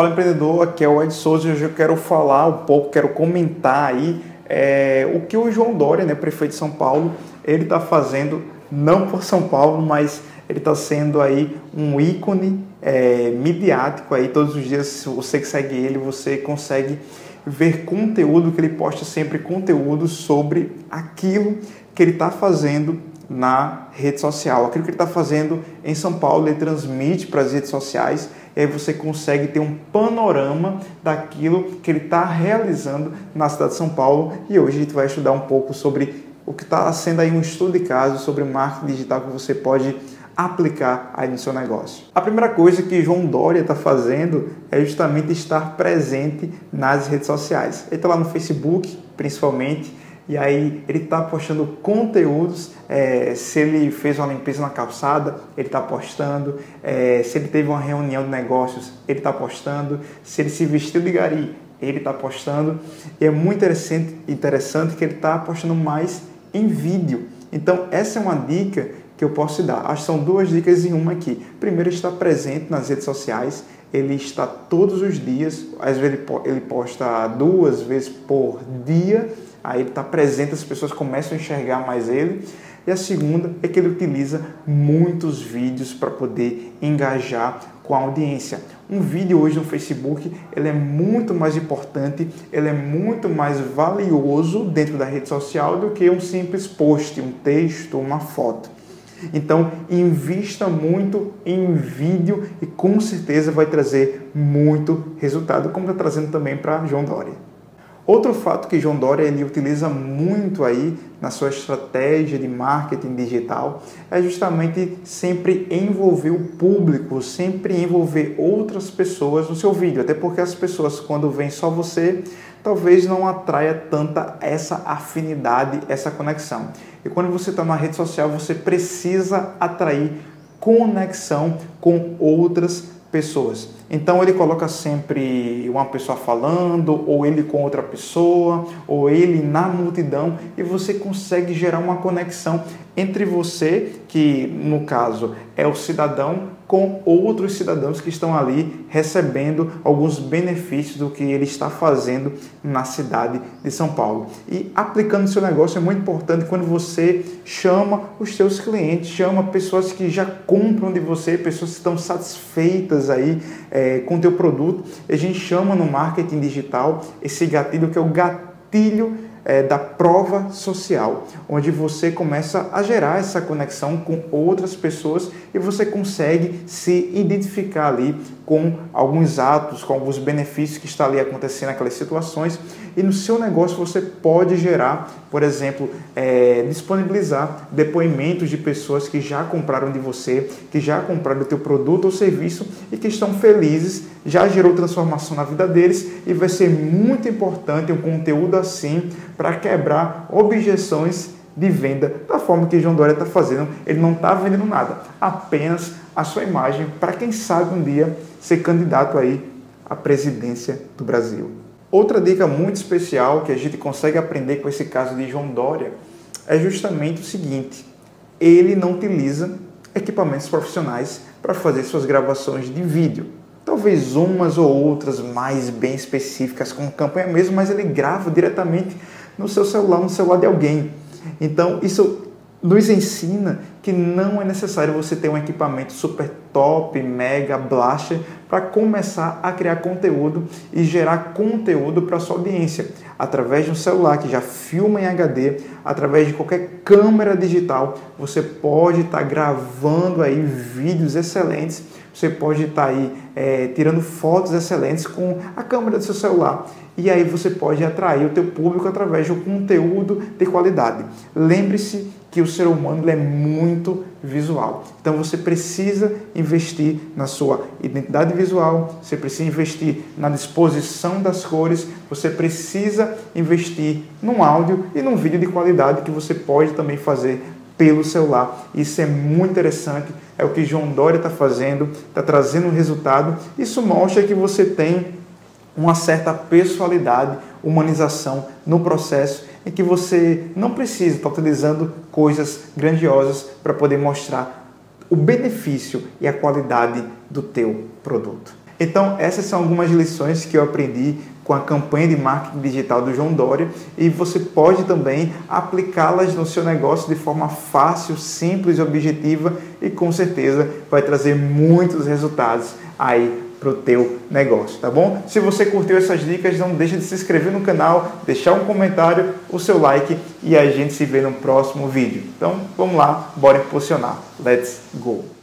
Fala empreendedor, aqui é o Ed Souza e hoje eu quero falar um pouco, quero comentar aí é, o que o João Dória, né, prefeito de São Paulo, ele está fazendo, não por São Paulo, mas ele está sendo aí um ícone é, midiático aí, todos os dias, você que segue ele, você consegue ver conteúdo que ele posta sempre conteúdo sobre aquilo que ele está fazendo na rede social. Aquilo que ele está fazendo em São Paulo, ele transmite para as redes sociais e aí você consegue ter um panorama daquilo que ele está realizando na cidade de São Paulo. E hoje a gente vai estudar um pouco sobre o que está sendo aí um estudo de caso sobre marketing digital que você pode aplicar aí no seu negócio. A primeira coisa que João Dória está fazendo é justamente estar presente nas redes sociais. Ele está lá no Facebook, principalmente, e aí ele está postando conteúdos. É, se ele fez uma limpeza na calçada, ele está postando. É, se ele teve uma reunião de negócios, ele está postando. Se ele se vestiu de gari, ele está postando. E é muito interessante, interessante que ele está postando mais em vídeo. Então, essa é uma dica que eu posso dar. Acho que são duas dicas em uma aqui. Primeiro, estar presente nas redes sociais. Ele está todos os dias, às vezes ele posta duas vezes por dia aí ele está presente, as pessoas começam a enxergar mais ele. E a segunda é que ele utiliza muitos vídeos para poder engajar com a audiência. Um vídeo hoje no Facebook ele é muito mais importante, ele é muito mais valioso dentro da rede social do que um simples post, um texto, uma foto. Então, invista muito em vídeo e com certeza vai trazer muito resultado, como está trazendo também para João Dória. Outro fato que João Dória ele utiliza muito aí na sua estratégia de marketing digital é justamente sempre envolver o público, sempre envolver outras pessoas no seu vídeo, até porque as pessoas quando vêm só você, talvez não atraia tanta essa afinidade, essa conexão. E quando você está na rede social, você precisa atrair conexão com outras pessoas. Então ele coloca sempre uma pessoa falando, ou ele com outra pessoa, ou ele na multidão, e você consegue gerar uma conexão entre você, que no caso é o cidadão, com outros cidadãos que estão ali recebendo alguns benefícios do que ele está fazendo na cidade de São Paulo. E aplicando seu negócio é muito importante quando você chama os seus clientes, chama pessoas que já compram de você, pessoas que estão satisfeitas aí é, com o teu produto. A gente chama no marketing digital esse gatilho que é o gatilho é, da prova social, onde você começa a gerar essa conexão com outras pessoas e você consegue se identificar ali com alguns atos, com alguns benefícios que está ali acontecendo naquelas situações. E no seu negócio você pode gerar, por exemplo, é, disponibilizar depoimentos de pessoas que já compraram de você, que já compraram o teu produto ou serviço e que estão felizes, já gerou transformação na vida deles e vai ser muito importante um conteúdo assim para quebrar objeções de venda da forma que João Dória está fazendo. Ele não está vendendo nada, apenas a sua imagem para quem sabe um dia ser candidato aí à presidência do Brasil. Outra dica muito especial que a gente consegue aprender com esse caso de João Dória é justamente o seguinte: ele não utiliza equipamentos profissionais para fazer suas gravações de vídeo. Talvez umas ou outras mais bem específicas com campanha mesmo, mas ele grava diretamente no seu celular, no celular de alguém. Então, isso nos ensina que não é necessário você ter um equipamento super top, mega, blaster para começar a criar conteúdo e gerar conteúdo para sua audiência através de um celular que já filma em HD, através de qualquer câmera digital, você pode estar tá gravando aí vídeos excelentes, você pode estar tá aí é, tirando fotos excelentes com a câmera do seu celular e aí você pode atrair o teu público através de um conteúdo de qualidade. Lembre-se que o ser humano é muito visual. Então você precisa investir na sua identidade visual, você precisa investir na disposição das cores, você precisa investir num áudio e num vídeo de qualidade que você pode também fazer pelo celular. Isso é muito interessante, é o que João Dória está fazendo, está trazendo um resultado. Isso mostra que você tem uma certa pessoalidade, humanização no processo em que você não precisa estar utilizando coisas grandiosas para poder mostrar o benefício e a qualidade do teu produto. Então, essas são algumas lições que eu aprendi com a campanha de marketing digital do João Dória e você pode também aplicá-las no seu negócio de forma fácil, simples e objetiva e com certeza vai trazer muitos resultados aí para o teu negócio, tá bom? Se você curtiu essas dicas, não deixe de se inscrever no canal, deixar um comentário, o seu like e a gente se vê no próximo vídeo. Então, vamos lá, bora impulsionar. Let's go!